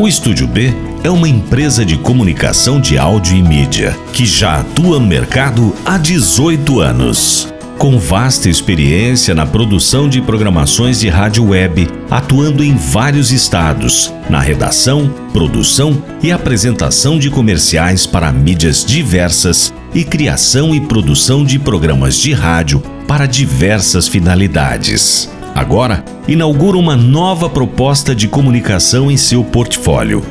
O Estúdio B é uma empresa de comunicação de áudio e mídia que já atua no mercado há 18 anos. Com vasta experiência na produção de programações de rádio web, atuando em vários estados, na redação, produção e apresentação de comerciais para mídias diversas e criação e produção de programas de rádio para diversas finalidades. Agora, inaugura uma nova proposta de comunicação em seu portfólio: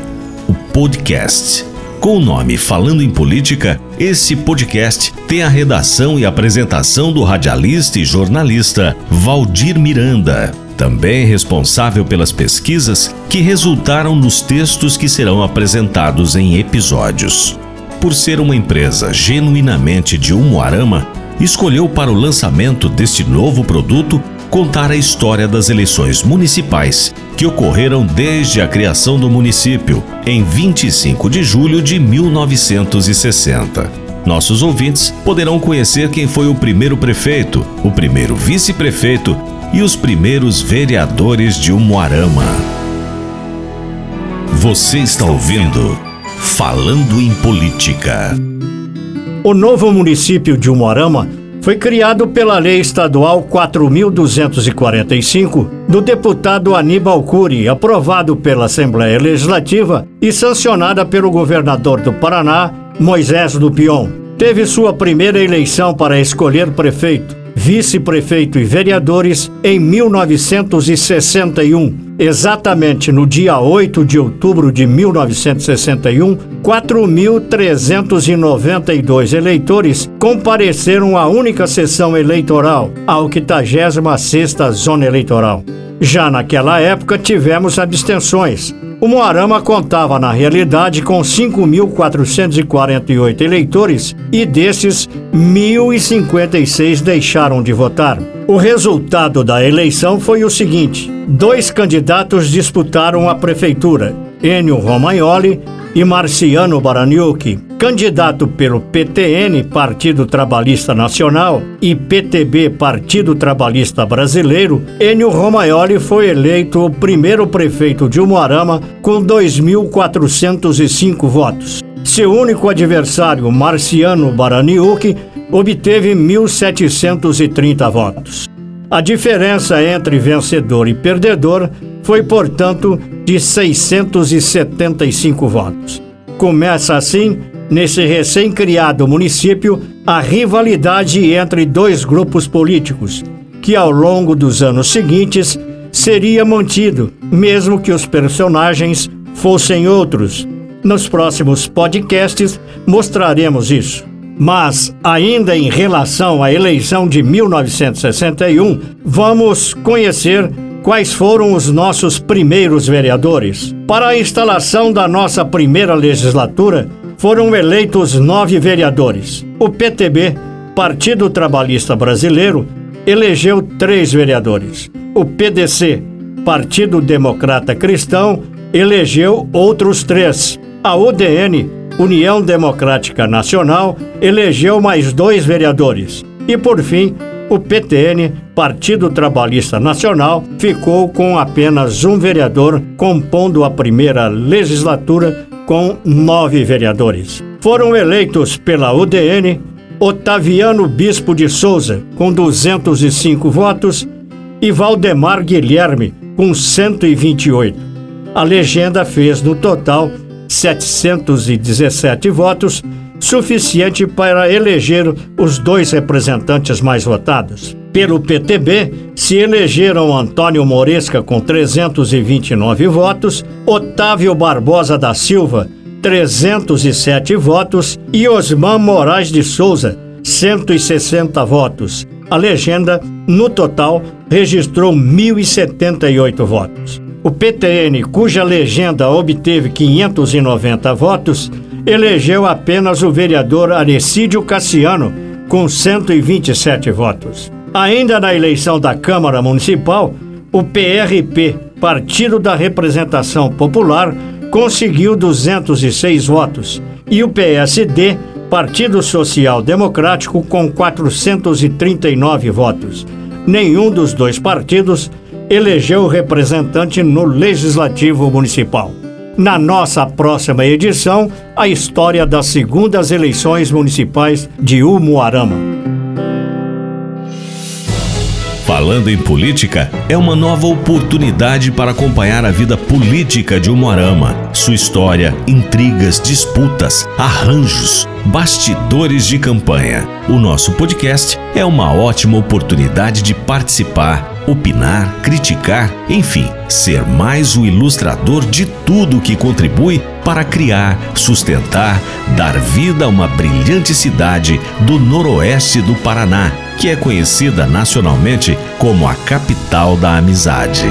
o podcast. Com o nome Falando em Política, esse podcast tem a redação e apresentação do radialista e jornalista Valdir Miranda, também responsável pelas pesquisas que resultaram nos textos que serão apresentados em episódios. Por ser uma empresa genuinamente de Umuarama, escolheu para o lançamento deste novo produto contar a história das eleições municipais que ocorreram desde a criação do município, em 25 de julho de 1960. Nossos ouvintes poderão conhecer quem foi o primeiro prefeito, o primeiro vice-prefeito e os primeiros vereadores de Umuarama. Você está ouvindo Falando em Política. O novo município de Umuarama foi criado pela Lei Estadual 4.245 do deputado Aníbal Cury, aprovado pela Assembleia Legislativa e sancionada pelo governador do Paraná, Moisés Dupion. Teve sua primeira eleição para escolher prefeito vice-prefeito e vereadores em 1961. Exatamente no dia 8 de outubro de 1961, 4.392 eleitores compareceram à única sessão eleitoral, a 86ª Zona Eleitoral. Já naquela época tivemos abstenções, o Moarama contava, na realidade, com 5.448 eleitores e desses, 1.056 deixaram de votar. O resultado da eleição foi o seguinte: dois candidatos disputaram a prefeitura, Enio Romagnoli e Marciano Baraniuk, candidato pelo PTN, Partido Trabalhista Nacional, e PTB, Partido Trabalhista Brasileiro, Enio Romagnoli foi eleito o primeiro prefeito de Umuarama com 2.405 votos. Seu único adversário, Marciano Baraniuk, obteve 1.730 votos. A diferença entre vencedor e perdedor foi, portanto, de 675 votos. Começa assim, nesse recém-criado município, a rivalidade entre dois grupos políticos, que ao longo dos anos seguintes seria mantido, mesmo que os personagens fossem outros. Nos próximos podcasts mostraremos isso. Mas, ainda em relação à eleição de 1961, vamos conhecer quais foram os nossos primeiros vereadores. Para a instalação da nossa primeira legislatura, foram eleitos nove vereadores. O PTB, Partido Trabalhista Brasileiro, elegeu três vereadores. O PDC, Partido Democrata Cristão, elegeu outros três. A UDN, União Democrática Nacional elegeu mais dois vereadores. E, por fim, o PTN, Partido Trabalhista Nacional, ficou com apenas um vereador, compondo a primeira legislatura com nove vereadores. Foram eleitos pela UDN Otaviano Bispo de Souza, com 205 votos, e Valdemar Guilherme, com 128. A legenda fez no total 717 votos, suficiente para eleger os dois representantes mais votados. Pelo PTB, se elegeram Antônio Moresca com 329 votos, Otávio Barbosa da Silva, 307 votos e Osman Moraes de Souza, 160 votos. A legenda, no total, registrou 1.078 votos. O PTN, cuja legenda obteve 590 votos, elegeu apenas o vereador Arecídio Cassiano, com 127 votos. Ainda na eleição da Câmara Municipal, o PRP, Partido da Representação Popular, conseguiu 206 votos e o PSD, Partido Social Democrático, com 439 votos. Nenhum dos dois partidos elegeu representante no Legislativo Municipal. na nossa próxima edição, a história das segundas eleições municipais de Umuarama. Falando em política, é uma nova oportunidade para acompanhar a vida política de Umuarama, sua história, intrigas, disputas, arranjos, bastidores de campanha. O nosso podcast é uma ótima oportunidade de participar opinar, criticar, enfim, ser mais o ilustrador de tudo que contribui para criar, sustentar, dar vida a uma brilhante cidade do noroeste do Paraná, que é conhecida nacionalmente como a capital da amizade.